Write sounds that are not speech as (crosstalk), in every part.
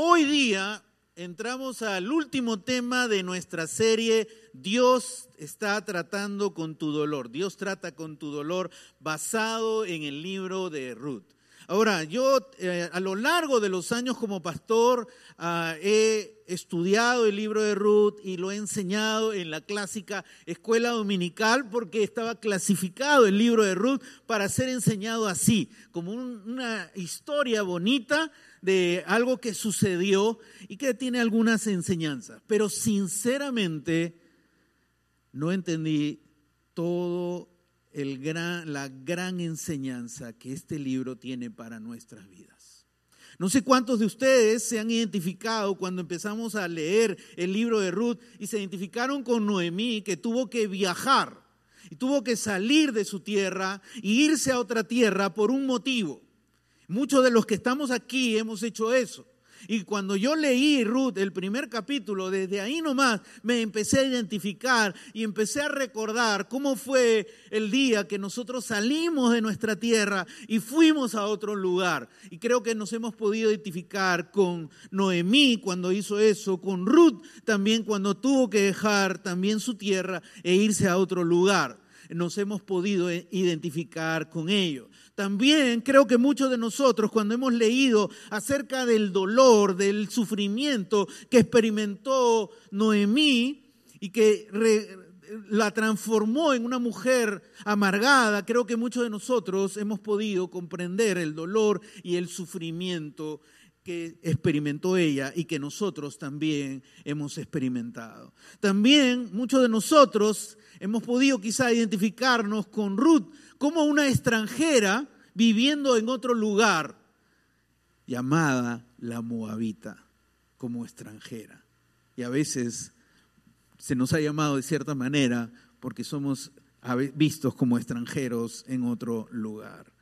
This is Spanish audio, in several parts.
Hoy día entramos al último tema de nuestra serie, Dios está tratando con tu dolor. Dios trata con tu dolor basado en el libro de Ruth. Ahora, yo eh, a lo largo de los años como pastor ah, he estudiado el libro de Ruth y lo he enseñado en la clásica escuela dominical porque estaba clasificado el libro de Ruth para ser enseñado así, como una historia bonita de algo que sucedió y que tiene algunas enseñanzas. Pero sinceramente no entendí todo el gran, la gran enseñanza que este libro tiene para nuestras vidas. No sé cuántos de ustedes se han identificado cuando empezamos a leer el libro de Ruth y se identificaron con Noemí que tuvo que viajar y tuvo que salir de su tierra e irse a otra tierra por un motivo. Muchos de los que estamos aquí hemos hecho eso. Y cuando yo leí Ruth, el primer capítulo, desde ahí nomás me empecé a identificar y empecé a recordar cómo fue el día que nosotros salimos de nuestra tierra y fuimos a otro lugar. Y creo que nos hemos podido identificar con Noemí cuando hizo eso, con Ruth también cuando tuvo que dejar también su tierra e irse a otro lugar. Nos hemos podido identificar con ellos. También creo que muchos de nosotros cuando hemos leído acerca del dolor, del sufrimiento que experimentó Noemí y que la transformó en una mujer amargada, creo que muchos de nosotros hemos podido comprender el dolor y el sufrimiento que experimentó ella y que nosotros también hemos experimentado. También muchos de nosotros hemos podido quizá identificarnos con Ruth como una extranjera viviendo en otro lugar, llamada la Moabita, como extranjera. Y a veces se nos ha llamado de cierta manera porque somos vistos como extranjeros en otro lugar.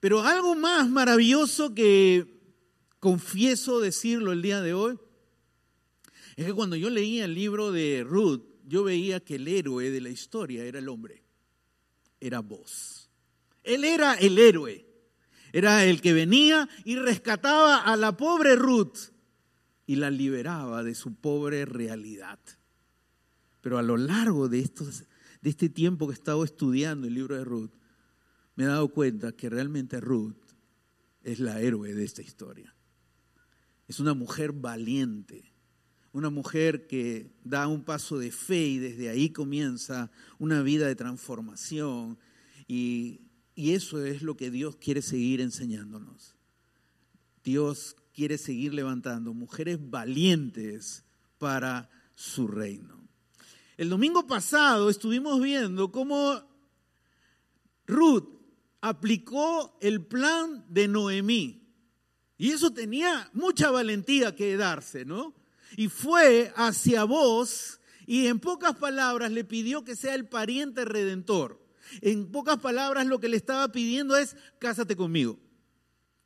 Pero algo más maravilloso que confieso decirlo el día de hoy, es que cuando yo leía el libro de Ruth, yo veía que el héroe de la historia era el hombre era vos. Él era el héroe. Era el que venía y rescataba a la pobre Ruth y la liberaba de su pobre realidad. Pero a lo largo de, estos, de este tiempo que he estado estudiando el libro de Ruth, me he dado cuenta que realmente Ruth es la héroe de esta historia. Es una mujer valiente, una mujer que da un paso de fe y desde ahí comienza una vida de transformación. Y, eso es lo que Dios quiere seguir enseñándonos. Dios quiere seguir levantando mujeres valientes para su reino. El domingo pasado estuvimos viendo cómo Ruth aplicó el plan de Noemí. Y eso tenía mucha valentía que darse, ¿no? y fue hacia vos y en pocas palabras le pidió que sea el pariente redentor. En pocas palabras lo que le estaba pidiendo es, cásate conmigo.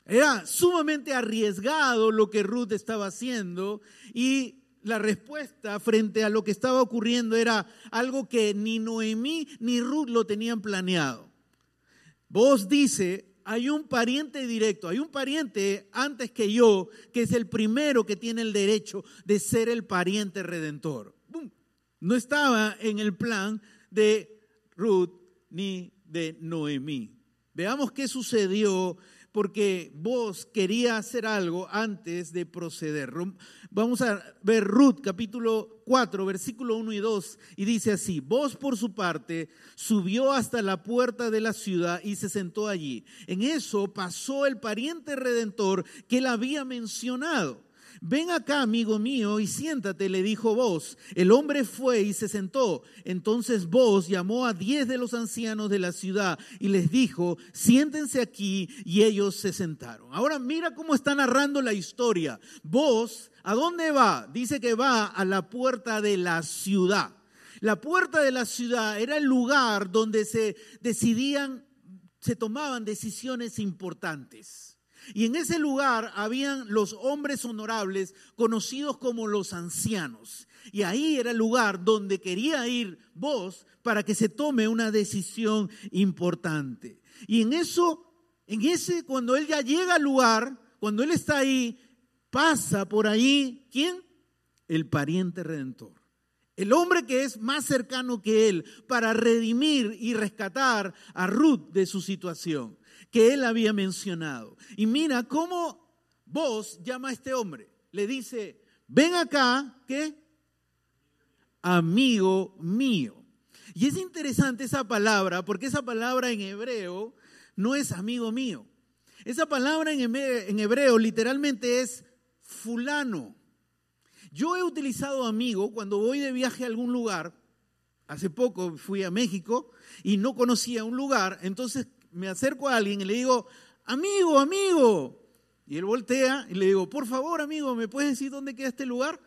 Era sumamente arriesgado lo que Ruth estaba haciendo y la respuesta frente a lo que estaba ocurriendo era algo que ni Noemí ni Ruth lo tenían planeado. Vos dice, hay un pariente directo, hay un pariente antes que yo, que es el primero que tiene el derecho de ser el pariente redentor. No estaba en el plan de Ruth ni de Noemí. Veamos qué sucedió porque vos quería hacer algo antes de proceder. Vamos a ver Ruth capítulo 4, versículo 1 y 2, y dice así, vos por su parte subió hasta la puerta de la ciudad y se sentó allí. En eso pasó el pariente redentor que él había mencionado. Ven acá, amigo mío, y siéntate, le dijo vos. El hombre fue y se sentó. Entonces vos llamó a diez de los ancianos de la ciudad y les dijo, siéntense aquí, y ellos se sentaron. Ahora mira cómo está narrando la historia. Vos, ¿a dónde va? Dice que va a la puerta de la ciudad. La puerta de la ciudad era el lugar donde se decidían, se tomaban decisiones importantes. Y en ese lugar habían los hombres honorables conocidos como los ancianos. Y ahí era el lugar donde quería ir vos para que se tome una decisión importante. Y en eso, en ese, cuando él ya llega al lugar, cuando él está ahí, pasa por ahí, ¿quién? El pariente redentor. El hombre que es más cercano que él para redimir y rescatar a Ruth de su situación que él había mencionado. Y mira cómo vos llama a este hombre. Le dice, ven acá, ¿qué? Amigo mío. Y es interesante esa palabra, porque esa palabra en hebreo no es amigo mío. Esa palabra en hebreo literalmente es fulano. Yo he utilizado amigo cuando voy de viaje a algún lugar. Hace poco fui a México y no conocía un lugar, entonces me acerco a alguien y le digo, amigo, amigo. Y él voltea y le digo, por favor, amigo, ¿me puedes decir dónde queda este lugar?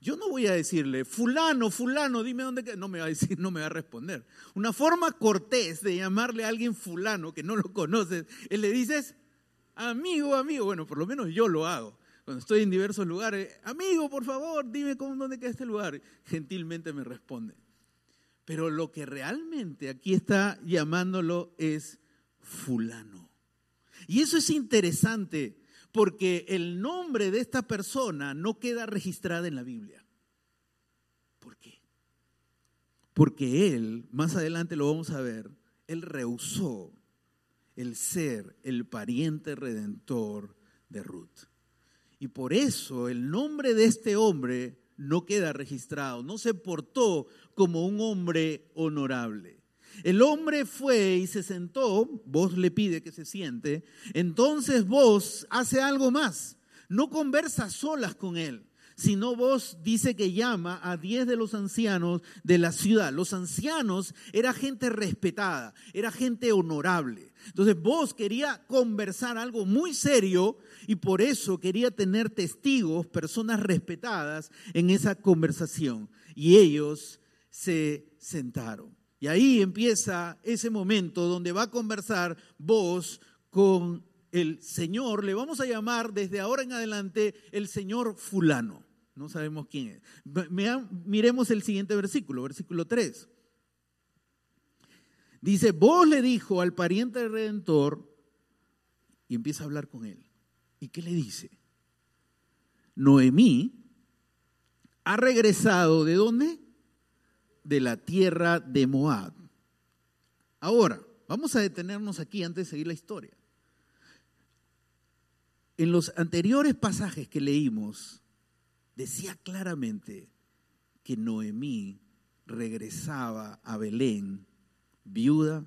Yo no voy a decirle, fulano, fulano, dime dónde queda. No me va a decir, no me va a responder. Una forma cortés de llamarle a alguien fulano que no lo conoces, él le dices, amigo, amigo. Bueno, por lo menos yo lo hago cuando estoy en diversos lugares, amigo, por favor, dime cómo, dónde queda este lugar. Gentilmente me responde. Pero lo que realmente aquí está llamándolo es fulano. Y eso es interesante porque el nombre de esta persona no queda registrada en la Biblia. ¿Por qué? Porque él, más adelante lo vamos a ver, él rehusó el ser el pariente redentor de Ruth. Y por eso el nombre de este hombre no queda registrado, no se portó como un hombre honorable. El hombre fue y se sentó, vos le pide que se siente, entonces vos hace algo más, no conversa solas con él, sino vos dice que llama a diez de los ancianos de la ciudad. Los ancianos era gente respetada, era gente honorable. Entonces vos quería conversar algo muy serio y por eso quería tener testigos, personas respetadas en esa conversación. Y ellos se sentaron. Y ahí empieza ese momento donde va a conversar vos con el Señor, le vamos a llamar desde ahora en adelante el Señor fulano. No sabemos quién es. Miremos el siguiente versículo, versículo 3. Dice, vos le dijo al pariente redentor, y empieza a hablar con él. ¿Y qué le dice? Noemí ha regresado de dónde? De la tierra de Moab. Ahora, vamos a detenernos aquí antes de seguir la historia. En los anteriores pasajes que leímos, decía claramente que Noemí regresaba a Belén viuda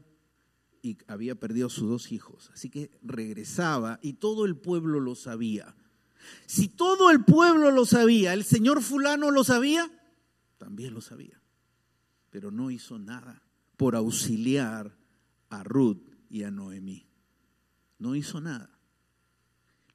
y había perdido a sus dos hijos. Así que regresaba y todo el pueblo lo sabía. Si todo el pueblo lo sabía, el señor fulano lo sabía, también lo sabía. Pero no hizo nada por auxiliar a Ruth y a Noemí. No hizo nada.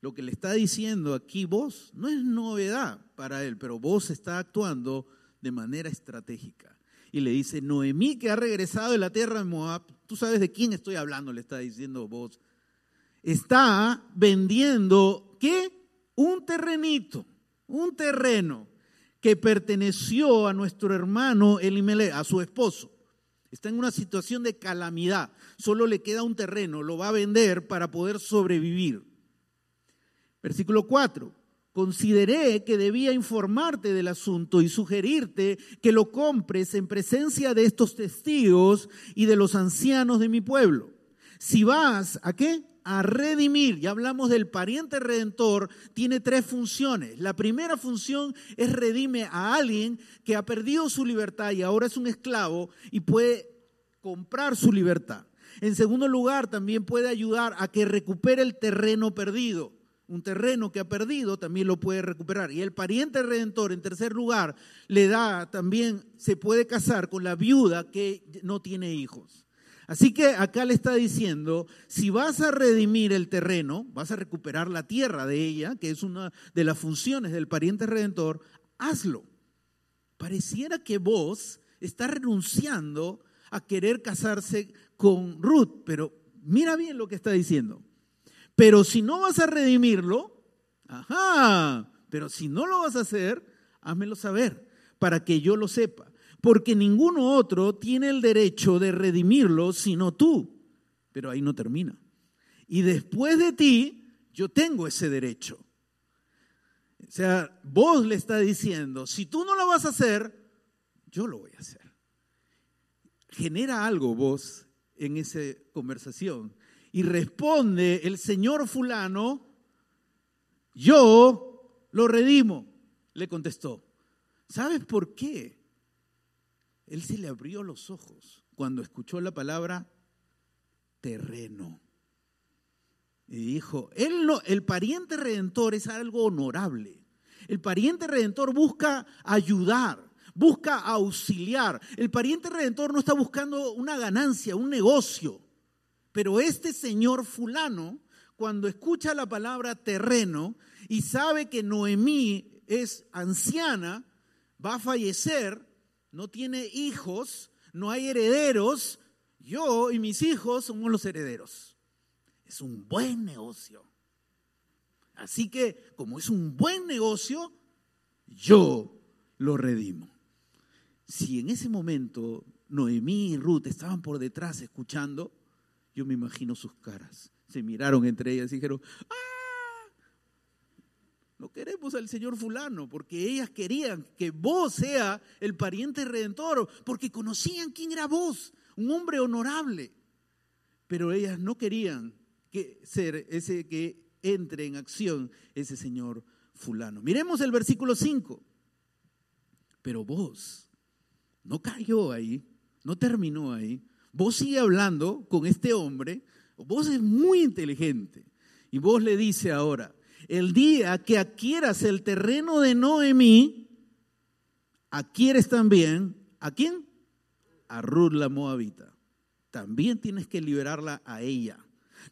Lo que le está diciendo aquí vos no es novedad para él, pero vos está actuando de manera estratégica y le dice, Noemí que ha regresado de la tierra de Moab, tú sabes de quién estoy hablando, le está diciendo vos, está vendiendo, ¿qué? Un terrenito, un terreno que perteneció a nuestro hermano Elimelech, a su esposo. Está en una situación de calamidad, solo le queda un terreno, lo va a vender para poder sobrevivir. Versículo 4 consideré que debía informarte del asunto y sugerirte que lo compres en presencia de estos testigos y de los ancianos de mi pueblo. Si vas a qué? A redimir, ya hablamos del pariente redentor, tiene tres funciones. La primera función es redime a alguien que ha perdido su libertad y ahora es un esclavo y puede comprar su libertad. En segundo lugar, también puede ayudar a que recupere el terreno perdido un terreno que ha perdido, también lo puede recuperar. Y el pariente redentor, en tercer lugar, le da también, se puede casar con la viuda que no tiene hijos. Así que acá le está diciendo, si vas a redimir el terreno, vas a recuperar la tierra de ella, que es una de las funciones del pariente redentor, hazlo. Pareciera que vos estás renunciando a querer casarse con Ruth, pero mira bien lo que está diciendo. Pero si no vas a redimirlo, ajá, pero si no lo vas a hacer, házmelo saber para que yo lo sepa. Porque ninguno otro tiene el derecho de redimirlo sino tú. Pero ahí no termina. Y después de ti, yo tengo ese derecho. O sea, vos le está diciendo, si tú no lo vas a hacer, yo lo voy a hacer. Genera algo vos en esa conversación. Y responde el señor fulano, yo lo redimo, le contestó. ¿Sabes por qué? Él se le abrió los ojos cuando escuchó la palabra terreno. Y dijo, él no, el pariente redentor es algo honorable. El pariente redentor busca ayudar, busca auxiliar. El pariente redentor no está buscando una ganancia, un negocio. Pero este señor fulano, cuando escucha la palabra terreno y sabe que Noemí es anciana, va a fallecer, no tiene hijos, no hay herederos, yo y mis hijos somos los herederos. Es un buen negocio. Así que, como es un buen negocio, yo lo redimo. Si en ese momento Noemí y Ruth estaban por detrás escuchando, yo me imagino sus caras. Se miraron entre ellas y dijeron, ¡ah! No queremos al Señor fulano, porque ellas querían que vos sea el pariente redentor, porque conocían quién era vos, un hombre honorable. Pero ellas no querían que ser ese que entre en acción ese Señor fulano. Miremos el versículo 5. Pero vos, no cayó ahí, no terminó ahí. Vos sigue hablando con este hombre, vos es muy inteligente. Y vos le dice ahora, el día que adquieras el terreno de Noemí, adquieres también, ¿a quién? A Ruth la Moabita. También tienes que liberarla a ella.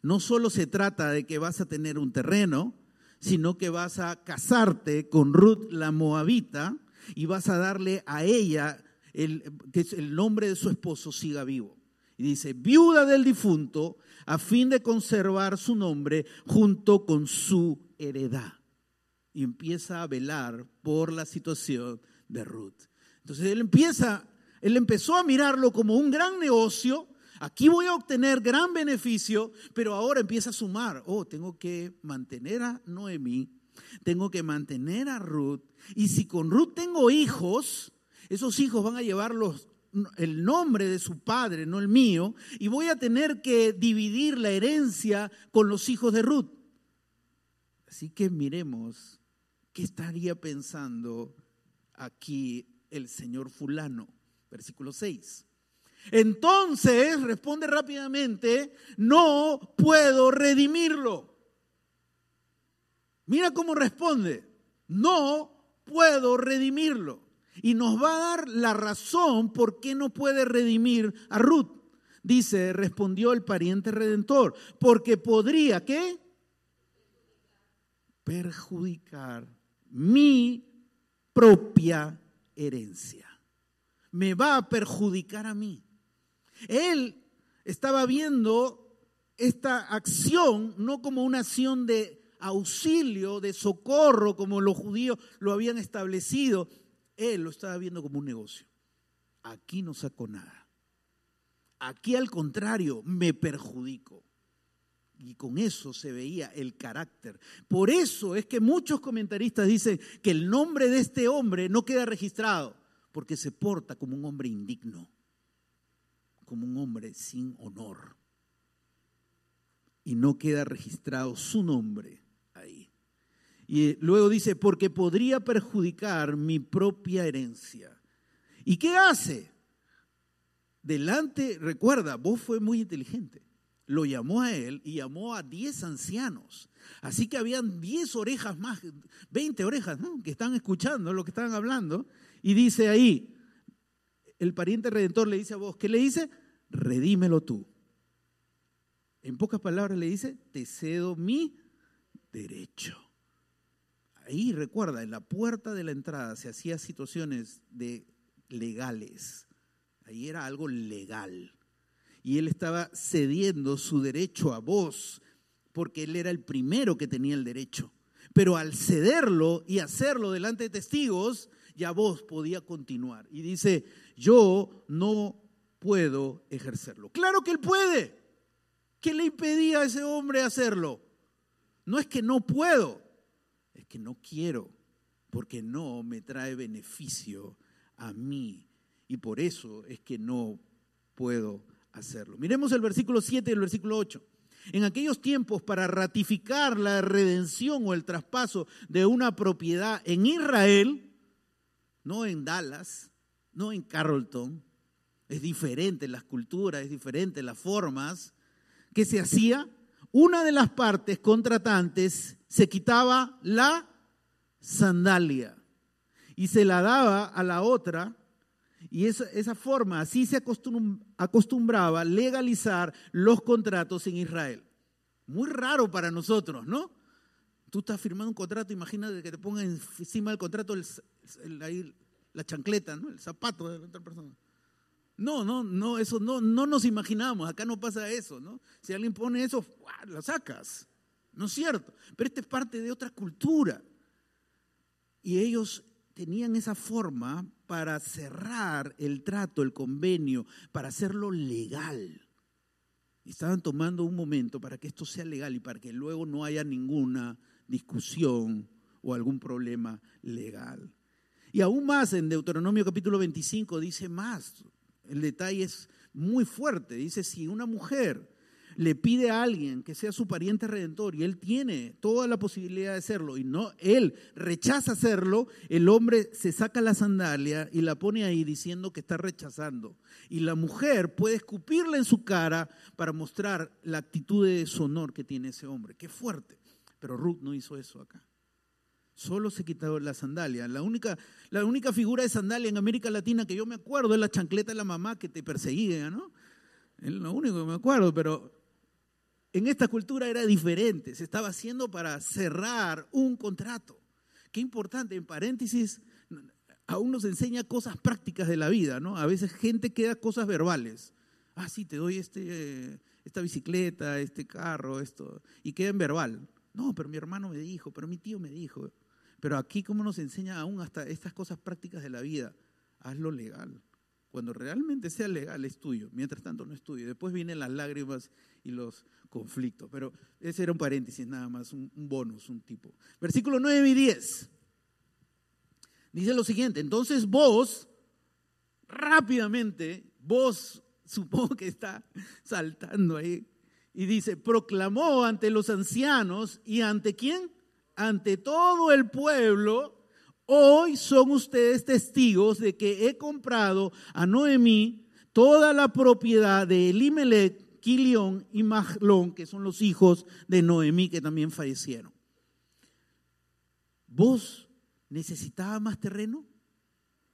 No solo se trata de que vas a tener un terreno, sino que vas a casarte con Ruth la Moabita y vas a darle a ella el, que el nombre de su esposo siga vivo. Y dice, viuda del difunto, a fin de conservar su nombre junto con su heredad. Y empieza a velar por la situación de Ruth. Entonces él empieza, él empezó a mirarlo como un gran negocio. Aquí voy a obtener gran beneficio, pero ahora empieza a sumar. Oh, tengo que mantener a Noemí, tengo que mantener a Ruth. Y si con Ruth tengo hijos, esos hijos van a llevar el nombre de su padre, no el mío, y voy a tener que dividir la herencia con los hijos de Ruth. Así que miremos qué estaría pensando aquí el señor fulano. Versículo 6. Entonces, responde rápidamente, no puedo redimirlo. Mira cómo responde, no puedo redimirlo y nos va a dar la razón por qué no puede redimir a Ruth. Dice, respondió el pariente redentor, porque podría, ¿qué? Perjudicar mi propia herencia. Me va a perjudicar a mí. Él estaba viendo esta acción no como una acción de auxilio, de socorro, como los judíos lo habían establecido, él lo estaba viendo como un negocio. Aquí no saco nada. Aquí al contrario, me perjudico. Y con eso se veía el carácter. Por eso es que muchos comentaristas dicen que el nombre de este hombre no queda registrado, porque se porta como un hombre indigno, como un hombre sin honor. Y no queda registrado su nombre y luego dice, porque podría perjudicar mi propia herencia. ¿Y qué hace? Delante, recuerda, vos fue muy inteligente. Lo llamó a él y llamó a 10 ancianos. Así que habían 10 orejas más, 20 orejas, ¿no? Que están escuchando lo que estaban hablando. Y dice ahí, el pariente redentor le dice a vos, ¿qué le dice? Redímelo tú. En pocas palabras le dice, te cedo mi derecho ahí recuerda, en la puerta de la entrada se hacía situaciones de legales. Ahí era algo legal. Y él estaba cediendo su derecho a vos, porque él era el primero que tenía el derecho. Pero al cederlo y hacerlo delante de testigos, ya vos podía continuar. Y dice, yo no puedo ejercerlo. Claro que él puede. ¿Qué le impedía a ese hombre hacerlo? No es que no puedo, que no quiero. porque no me trae beneficio a mí. Y por eso es que no puedo hacerlo. Miremos el versículo 7 y el versículo 8. En aquellos tiempos, para ratificar la redención o el traspaso de una propiedad en Israel, no en Dallas, no en Carrollton, es diferente las culturas, es diferente las formas, que se hacía, una de las partes contratantes se quitaba la sandalia y se la daba a la otra y esa, esa forma, así se acostumbraba legalizar los contratos en Israel. Muy raro para nosotros, ¿no? Tú estás firmando un contrato, imagínate que te pongan encima del contrato la chancleta, el zapato de la otra persona. No, no, no, eso no, no nos imaginamos, acá no pasa eso, ¿no? Si alguien pone eso, lo sacas, ¿no es cierto? Pero esta es parte de otra cultura. Y ellos tenían esa forma para cerrar el trato, el convenio, para hacerlo legal. Estaban tomando un momento para que esto sea legal y para que luego no haya ninguna discusión o algún problema legal. Y aún más en Deuteronomio capítulo 25 dice más, el detalle es muy fuerte, dice si una mujer le pide a alguien que sea su pariente redentor y él tiene toda la posibilidad de hacerlo y no él rechaza hacerlo, el hombre se saca la sandalia y la pone ahí diciendo que está rechazando. Y la mujer puede escupirle en su cara para mostrar la actitud de deshonor que tiene ese hombre. Qué fuerte. Pero Ruth no hizo eso acá. Solo se quitó la sandalia. La única, la única figura de sandalia en América Latina que yo me acuerdo es la chancleta de la mamá que te perseguía, ¿no? Es lo único que me acuerdo, pero en esta cultura era diferente, se estaba haciendo para cerrar un contrato. Qué importante, en paréntesis, aún nos enseña cosas prácticas de la vida, ¿no? A veces gente queda cosas verbales. Ah, sí, te doy este, esta bicicleta, este carro, esto, y queda en verbal. No, pero mi hermano me dijo, pero mi tío me dijo. Pero aquí, ¿cómo nos enseña aún hasta estas cosas prácticas de la vida? Hazlo legal. Cuando realmente sea legal es tuyo, mientras tanto no es tuyo. Después vienen las lágrimas y los conflictos. Pero ese era un paréntesis nada más, un, bonus, un tipo. Versículo 9 y 10. Dice lo siguiente, entonces vos, rápidamente, vos (laughs) supongo que está saltando ahí, y dice, proclamó ante los ancianos y ante quién? Ante todo el pueblo Hoy son ustedes testigos de que he comprado a Noemí toda la propiedad de Elimelech, Quilión y Mahlón, que son los hijos de Noemí que también fallecieron. ¿Vos necesitabas más terreno?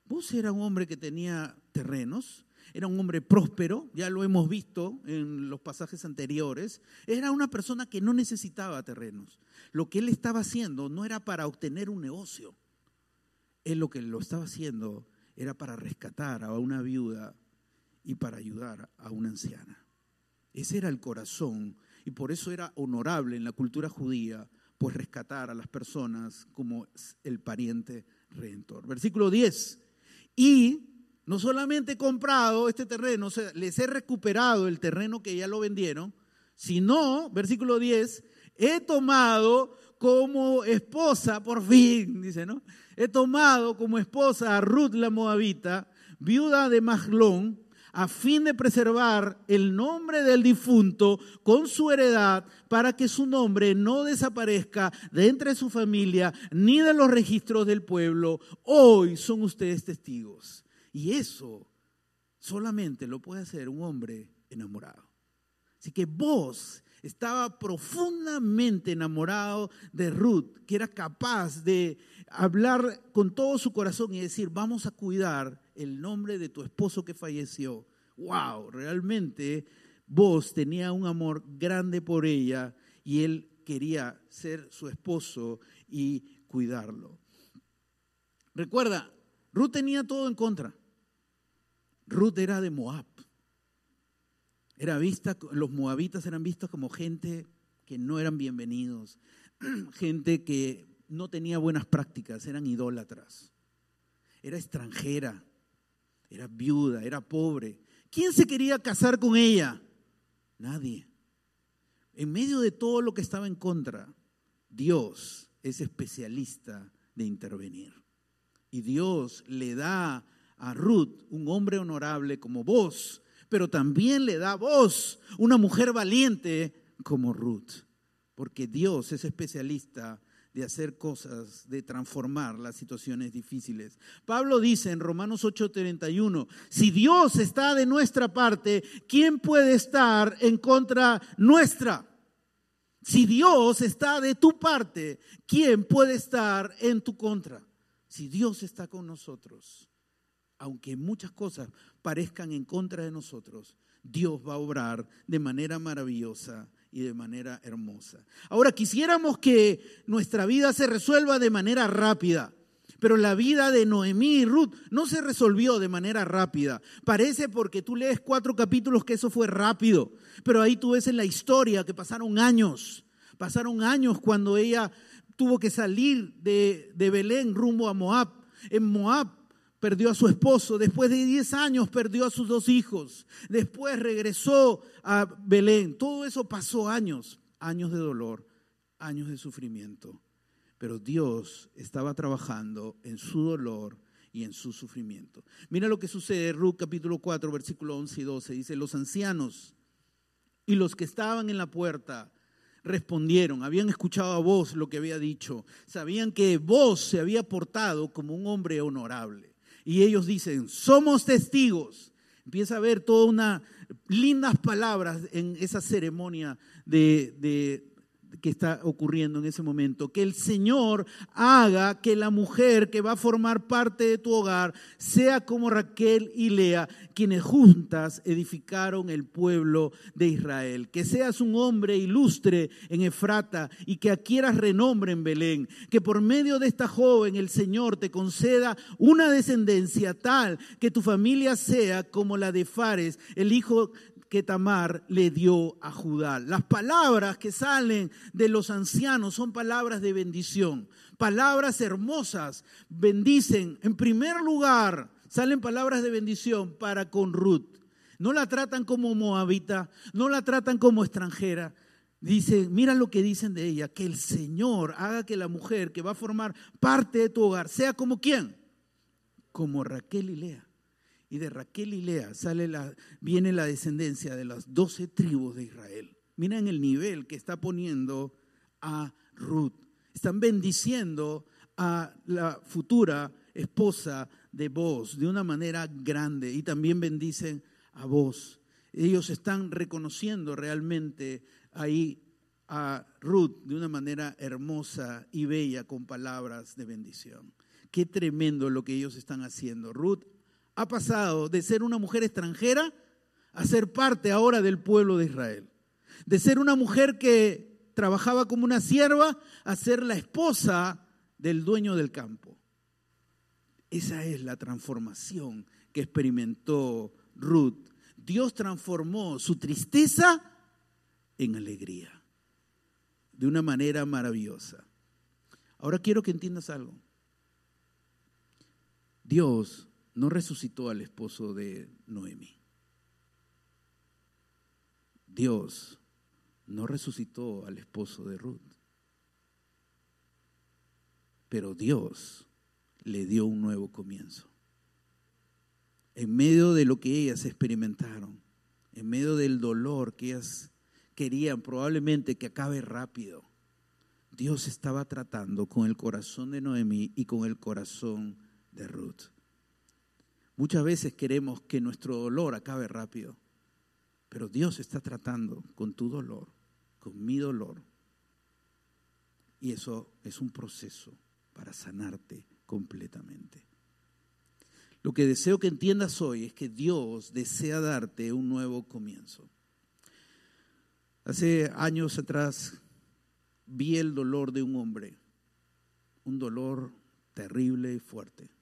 Vos era un hombre que tenía terrenos, era un hombre próspero, ya lo hemos visto en los pasajes anteriores, era una persona que no necesitaba terrenos. Lo que él estaba haciendo no era para obtener un negocio, él lo que lo estaba haciendo era para rescatar a una viuda y para ayudar a una anciana. Ese era el corazón y por eso era honorable en la cultura judía, pues rescatar a las personas como el pariente redentor. Versículo 10. Y no solamente he comprado este terreno, les he recuperado el terreno que ya lo vendieron, sino, versículo 10, he tomado como esposa, por fin, (laughs) dice, ¿no? He tomado como esposa a Ruth la Moabita, viuda de Mahlón, a fin de preservar el nombre del difunto con su heredad, para que su nombre no desaparezca de entre su familia ni de los registros del pueblo. Hoy son ustedes testigos. Y eso solamente lo puede hacer un hombre enamorado. Así que vos estaba profundamente enamorado de Ruth, que era capaz de hablar con todo su corazón y decir, vamos a cuidar el nombre de tu esposo que falleció. ¡Wow! Realmente vos tenía un amor grande por ella y él quería ser su esposo y cuidarlo. Recuerda, Ruth tenía todo en contra. Ruth era de Moab. Era vista, los moabitas eran vistos como gente que no eran bienvenidos, (clears throat) gente que no tenía buenas prácticas, eran idólatras. Era extranjera, era viuda, era pobre. ¿Quién se quería casar con ella? Nadie. En medio de todo lo que estaba en contra, Dios es especialista de intervenir. Y Dios le da a Ruth un hombre honorable como vos, pero también le da a vos una mujer valiente como Ruth, porque Dios es especialista de hacer cosas, de transformar las situaciones difíciles. Pablo dice en Romanos 8:31, si Dios está de nuestra parte, ¿quién puede estar en contra nuestra? Si Dios está de tu parte, ¿quién puede estar en tu contra? Si Dios está con nosotros, aunque muchas cosas parezcan en contra de nosotros, Dios va a obrar de manera maravillosa y de manera hermosa. Ahora quisiéramos que nuestra vida se resuelva de manera rápida. Pero la vida de Noemí y Ruth no se resolvió de manera rápida. Parece porque tú lees cuatro capítulos que eso fue rápido. Pero ahí tú ves en la historia que pasaron años. Pasaron años cuando ella tuvo que salir de, de Belén rumbo a Moab. En Moab perdió a su esposo, después de 10 años perdió a sus dos hijos, después regresó a Belén. Todo eso pasó años, años de dolor, años de sufrimiento. Pero Dios estaba trabajando en su dolor y en su sufrimiento. Mira lo que sucede Ruth capítulo 4, versículo 11 y 12. Dice, los ancianos y los que estaban en la puerta respondieron, habían escuchado a vos lo que había dicho, sabían que vos se había portado como un hombre honorable y ellos dicen, somos testigos. Empieza a ver todas unas lindas palabras en esa ceremonia de que está ocurriendo en ese momento. Que el Señor haga que la mujer que va a formar parte de tu hogar sea como Raquel y Lea, quienes juntas edificaron el pueblo de Israel. Que seas un hombre ilustre en Efrata y que adquieras renombre en Belén. Que por medio de esta joven el Señor te conceda una descendencia tal que tu familia sea como la de Fares, el hijo que Tamar le dio a Judá. Las palabras que salen de los ancianos son palabras de bendición, palabras hermosas. Bendicen, en primer lugar, salen palabras de bendición para con Ruth. No la tratan como moabita, no la tratan como extranjera. Dice, mira lo que dicen de ella, que el Señor haga que la mujer que va a formar parte de tu hogar sea como quién? Como Raquel y Lea. Y de Raquel y Lea sale la, viene la descendencia de las doce tribus de Israel. Miren el nivel que está poniendo a Ruth. Están bendiciendo a la futura esposa de vos de una manera grande y también bendicen a vos. Ellos están reconociendo realmente ahí a Ruth de una manera hermosa y bella con palabras de bendición. Qué tremendo lo que ellos están haciendo. Ruth ha pasado de ser una mujer extranjera a ser parte ahora del pueblo de Israel. De ser una mujer que trabajaba como una sierva a ser la esposa del dueño del campo. Esa es la transformación que experimentó Ruth. Dios transformó su tristeza en alegría de una manera maravillosa. Ahora quiero que entiendas algo. Dios no resucitó al esposo de Noemi. Dios no resucitó al esposo de Ruth. Pero Dios le dio un nuevo comienzo. En medio de lo que ellas experimentaron, en medio del dolor que ellas querían probablemente que acabe rápido, Dios estaba tratando con el corazón de Noemi y con el corazón de Ruth. Muchas veces queremos que nuestro dolor acabe rápido, pero Dios está tratando con tu dolor, con mi dolor. Y eso es un proceso para sanarte completamente. Lo que deseo que entiendas hoy es que Dios desea darte un nuevo comienzo. Hace años atrás vi el dolor de un hombre, un dolor terrible y fuerte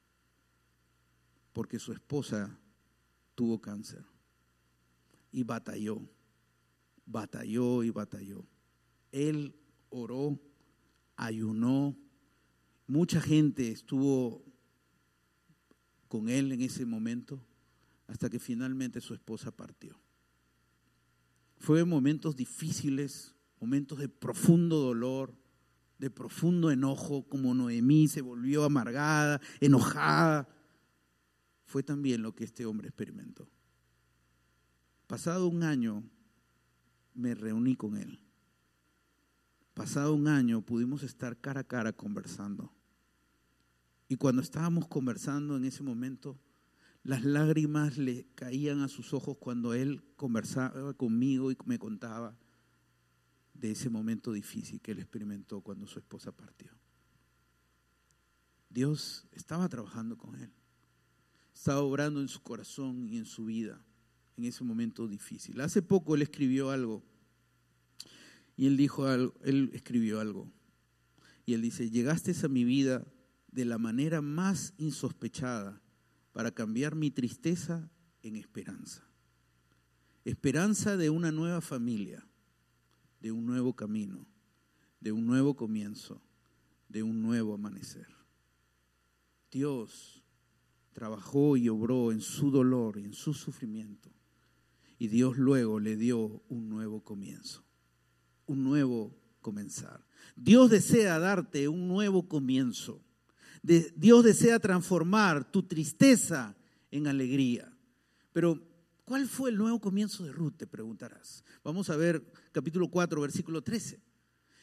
porque su esposa tuvo cáncer y batalló, batalló y batalló. Él oró, ayunó, mucha gente estuvo con él en ese momento hasta que finalmente su esposa partió. Fue momentos difíciles, momentos de profundo dolor, de profundo enojo, como Noemí se volvió amargada, enojada, fue también lo que este hombre experimentó. Pasado un año, me reuní con él. Pasado un año pudimos estar cara a cara conversando. Y cuando estábamos conversando en ese momento, las lágrimas le caían a sus ojos cuando él conversaba conmigo y me contaba de ese momento difícil que él experimentó cuando su esposa partió. Dios estaba trabajando con él, estaba obrando en su corazón y en su vida en ese momento difícil. Hace poco él escribió algo y él dijo algo, él escribió algo y él dice, llegaste a mi vida de la manera más insospechada para cambiar mi tristeza en esperanza. Esperanza de una nueva familia, de un nuevo camino, de un nuevo comienzo, de un nuevo amanecer. Dios trabajó y obró en su dolor y en su sufrimiento. Y Dios luego le dio un nuevo comienzo, un nuevo comenzar. Dios desea darte un nuevo comienzo. Dios desea transformar tu tristeza en alegría. Pero, ¿cuál fue el nuevo comienzo de Ruth? Te preguntarás. Vamos a ver capítulo 4, versículo 13.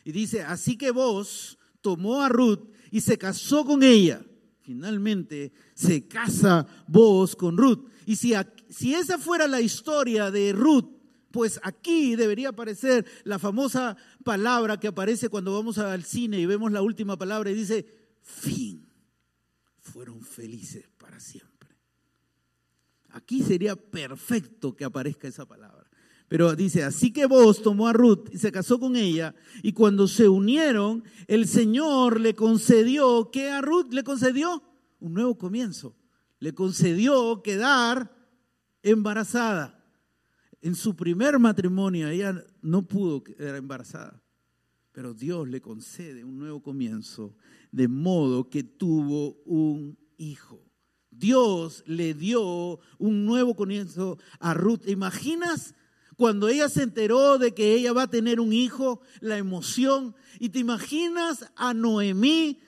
Y dice, así que vos tomó a Ruth y se casó con ella. Finalmente se casa vos con Ruth. Y si, si esa fuera la historia de Ruth, pues aquí debería aparecer la famosa palabra que aparece cuando vamos al cine y vemos la última palabra y dice, fin fueron felices para siempre. Aquí sería perfecto que aparezca esa palabra. Pero dice, así que vos tomó a Ruth y se casó con ella, y cuando se unieron, el Señor le concedió, ¿qué a Ruth le concedió? Un nuevo comienzo. Le concedió quedar embarazada. En su primer matrimonio ella no pudo quedar embarazada, pero Dios le concede un nuevo comienzo de modo que tuvo un hijo. Dios le dio un nuevo comienzo a Ruth. imaginas cuando ella se enteró de que ella va a tener un hijo, la emoción? Y te imaginas a Noemí,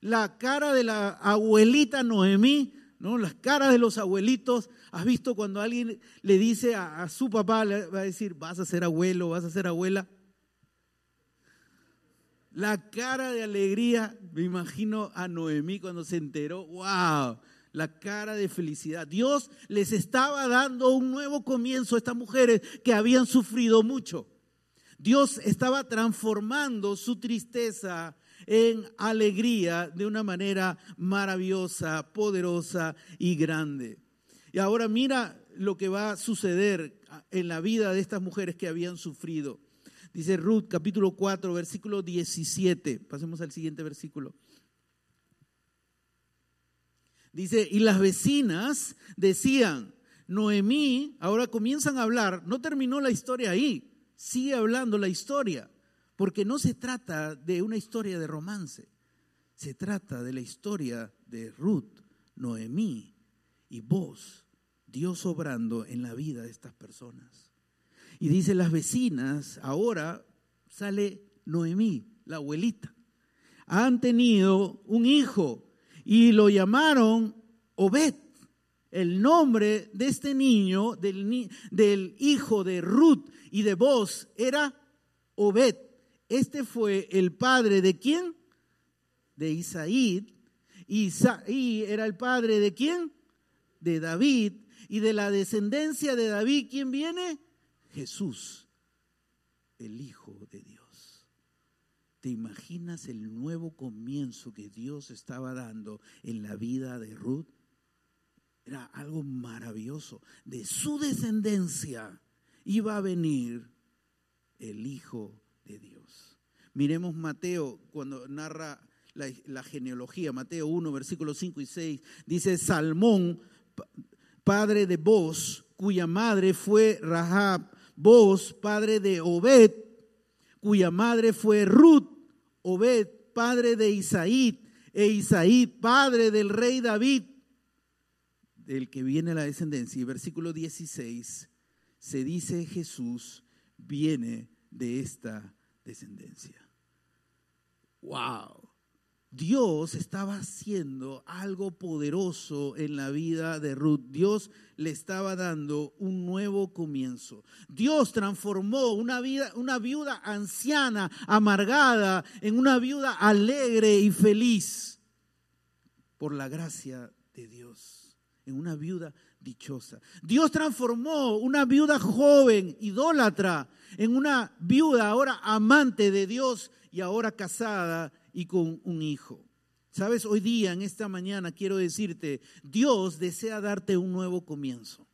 la cara de la abuelita Noemí, ¿no? Las caras de los abuelitos. ¿Has visto cuando alguien le dice a, a su papá, le va a decir, vas a ser abuelo, vas a ser abuela? La cara de alegría, me imagino a Noemí cuando se enteró, wow, la cara de felicidad. Dios les estaba dando un nuevo comienzo a estas mujeres que habían sufrido mucho. Dios estaba transformando su tristeza en alegría de una manera maravillosa, poderosa y grande. Y ahora mira lo que va a suceder en la vida de estas mujeres que habían sufrido. Dice Ruth capítulo 4, versículo 17. Pasemos al siguiente versículo. Dice, y las vecinas decían, Noemí, ahora comienzan a hablar, no terminó la historia ahí, sigue hablando la historia, porque no se trata de una historia de romance, se trata de la historia de Ruth, Noemí y vos, Dios obrando en la vida de estas personas. Y dice las vecinas, ahora sale Noemí, la abuelita. Han tenido un hijo y lo llamaron Obed. El nombre de este niño, del, del hijo de Ruth y de Boz, era Obed. Este fue el padre de quién? De Isaí. Isaí era el padre de quién? De David. Y de la descendencia de David, ¿quién viene? Jesús, el Hijo de. ¿Te imaginas el nuevo comienzo que Dios estaba dando en la vida de Ruth? Era algo maravilloso. De su descendencia iba a venir el Hijo de Dios. Miremos Mateo cuando narra la, genealogía, Mateo 1, versículos 5 y 6, dice Salmón, padre de Boz, cuya madre fue Rahab, vos, padre de Obed, cuya madre fue Ruth, Obed, padre de Isaí, e Isaí, padre del rey David, del que viene la descendencia. Y versículo 16 se dice Jesús viene de esta descendencia. wow. Dios estaba haciendo algo poderoso en la vida de Ruth. Dios le estaba dando un nuevo comienzo. Dios transformó una, vida, una viuda anciana, amargada, en una viuda alegre y feliz por la gracia de Dios, en una viuda dichosa. Dios transformó una viuda joven, idólatra, en una viuda ahora amante de Dios y ahora casada y con un hijo. Sabes, hoy día, en esta mañana, quiero decirte, Dios desea darte un nuevo comienzo.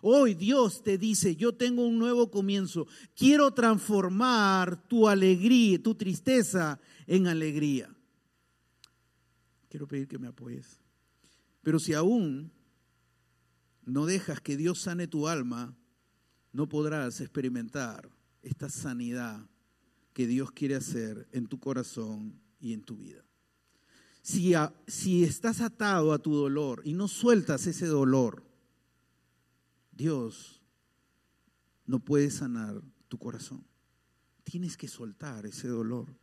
Hoy Dios te dice, yo tengo un nuevo comienzo. Quiero transformar tu alegría, tu tristeza en alegría. Quiero pedir que me apoyes. Pero si aún no dejas que Dios sane tu alma, no podrás experimentar esta sanidad que Dios quiere hacer en tu corazón y en tu vida. Si, si estás atado a tu dolor y no sueltas ese dolor, Dios no puede sanar tu corazón. Tienes que soltar ese dolor.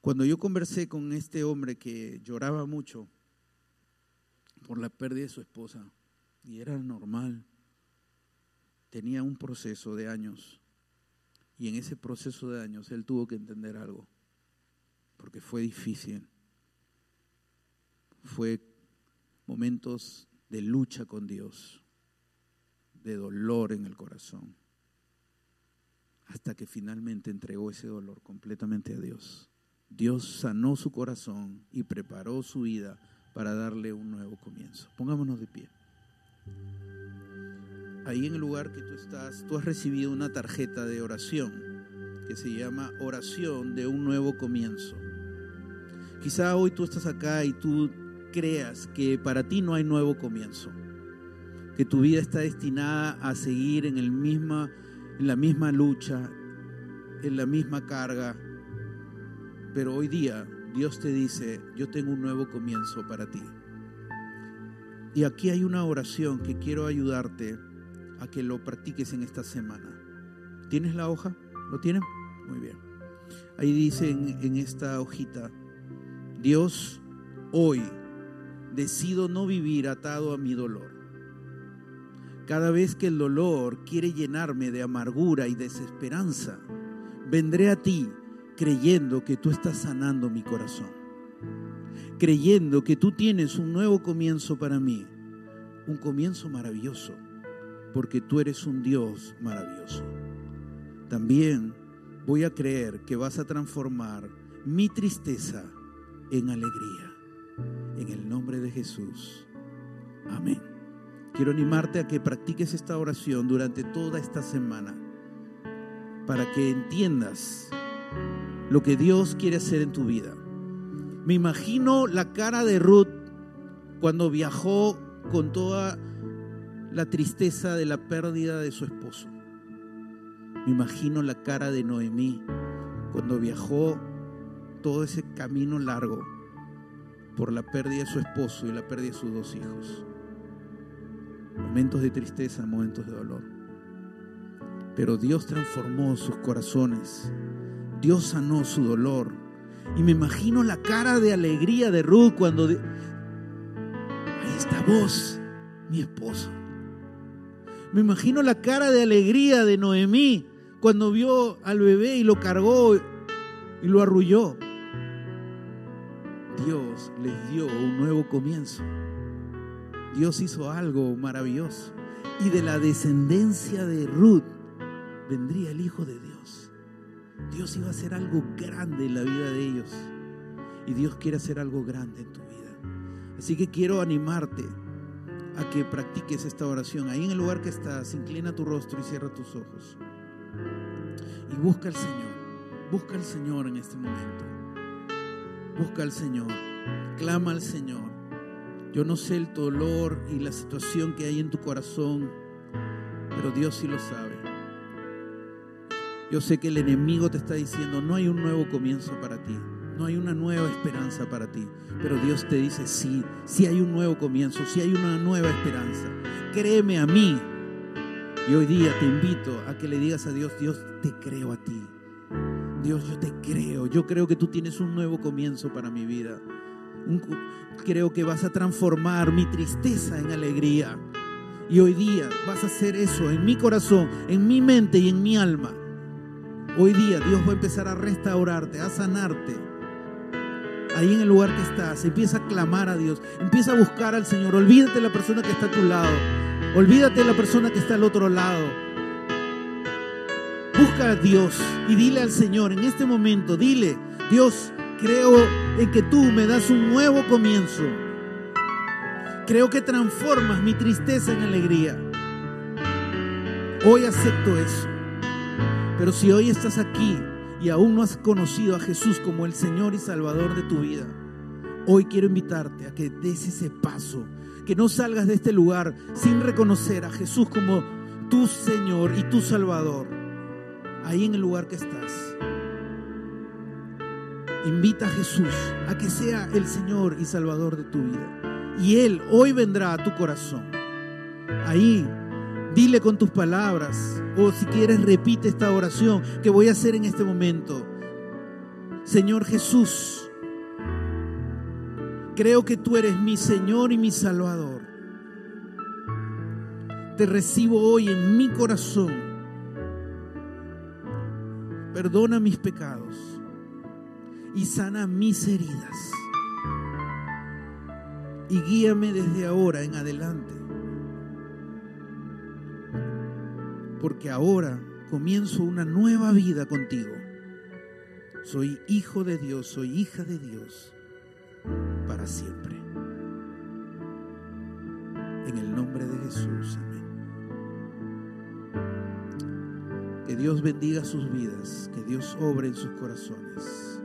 Cuando yo conversé con este hombre que lloraba mucho por la pérdida de su esposa, y era normal, tenía un proceso de años y en ese proceso de años él tuvo que entender algo, porque fue difícil. Fue momentos de lucha con Dios, de dolor en el corazón, hasta que finalmente entregó ese dolor completamente a Dios. Dios sanó su corazón y preparó su vida para darle un nuevo comienzo. Pongámonos de pie ahí en el lugar que tú estás, tú has recibido una tarjeta de oración que se llama oración de un nuevo comienzo. Quizá hoy tú estás acá y tú creas que para ti no hay nuevo comienzo, que tu vida está destinada a seguir en, el misma, en la misma lucha, en la misma carga, pero hoy día Dios te dice, yo tengo un nuevo comienzo para ti. Y aquí hay una oración que quiero ayudarte a que lo practiques en esta semana. ¿Tienes la hoja? ¿Lo tienen? Muy bien. Ahí dice en, esta hojita, Dios, hoy decido no vivir atado a mi dolor. Cada vez que el dolor quiere llenarme de amargura y desesperanza, vendré a ti creyendo que tú estás sanando mi corazón, creyendo que tú tienes un nuevo comienzo para mí, un comienzo maravilloso porque tú eres un Dios maravilloso. También voy a creer que vas a transformar mi tristeza en alegría. En el nombre de Jesús. Amén. Quiero animarte a que practiques esta oración durante toda esta semana para que entiendas lo que Dios quiere hacer en tu vida. Me imagino la cara de Ruth cuando viajó con toda la tristeza de la pérdida de su esposo. Me imagino la cara de Noemí cuando viajó todo ese camino largo por la pérdida de su esposo y la pérdida de sus dos hijos. Momentos de tristeza, momentos de dolor. Pero Dios transformó sus corazones. Dios sanó su dolor. Y me imagino la cara de alegría de Ruth cuando... Ahí está vos, mi esposo. Me imagino la cara de alegría de Noemí cuando vio al bebé y lo cargó y lo arrulló. Dios les dio un nuevo comienzo. Dios hizo algo maravilloso. Y de la descendencia de Ruth vendría el Hijo de Dios. Dios iba a hacer algo grande en la vida de ellos. Y Dios quiere hacer algo grande en tu vida. Así que quiero animarte a que practiques esta oración. Ahí en el lugar que estás, inclina tu rostro y cierra tus ojos. Y busca al Señor. Busca al Señor en este momento. Busca al Señor. Clama al Señor. Yo no sé el dolor y la situación que hay en tu corazón, pero Dios sí lo sabe. Yo sé que el enemigo te está diciendo, no hay un nuevo comienzo para ti. No hay una nueva esperanza para ti. Pero Dios te dice, sí, sí hay un nuevo comienzo, sí hay una nueva esperanza. Créeme a mí. Y hoy día te invito a que le digas a Dios, Dios, te creo a ti. Dios, yo te creo, yo creo que tú tienes un nuevo comienzo para mi vida. creo que vas a transformar mi tristeza en alegría. Y hoy día vas a hacer eso en mi corazón, en mi mente y en mi alma. Hoy día Dios va a empezar a restaurarte, a sanarte. Ahí en el lugar que estás, empieza a clamar a Dios, empieza a buscar al Señor. Olvídate de la persona que está a tu lado, olvídate de la persona que está al otro lado. Busca a Dios y dile al Señor en este momento, dile, Dios, creo en que tú me das un nuevo comienzo. Creo que transformas mi tristeza en alegría. Hoy acepto eso. Pero si hoy estás aquí y aún no has conocido a Jesús como el Señor y Salvador de tu vida, hoy quiero invitarte a que des ese paso, que no salgas de este lugar sin reconocer a Jesús como tu Señor y tu Salvador, ahí en el lugar que estás. Invita a Jesús a que sea el Señor y Salvador de tu vida y Él hoy vendrá a tu corazón. Ahí, dile con tus palabras, o si quieres repite esta oración que voy a hacer en este momento. Señor Jesús, creo que tú eres mi Señor y mi Salvador. Te recibo hoy en mi corazón. Perdona mis pecados y sana mis heridas y guíame desde ahora en adelante. Porque ahora comienzo una nueva vida contigo. Soy hijo de Dios, soy hija de Dios para siempre. En el nombre de Jesús, amén. Que Dios bendiga sus vidas, que Dios obre en sus corazones.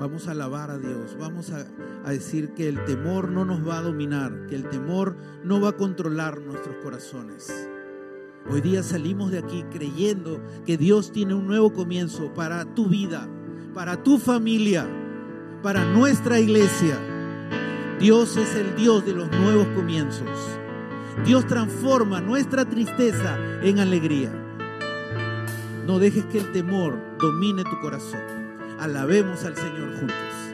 Vamos a alabar a Dios, vamos a, decir que el temor no nos va a dominar, que el temor no va a controlar nuestros corazones. Hoy día salimos de aquí creyendo que Dios tiene un nuevo comienzo para tu vida, para tu familia, para nuestra iglesia. Dios es el Dios de los nuevos comienzos. Dios transforma nuestra tristeza en alegría. No dejes que el temor domine tu corazón. Alabemos al Señor juntos.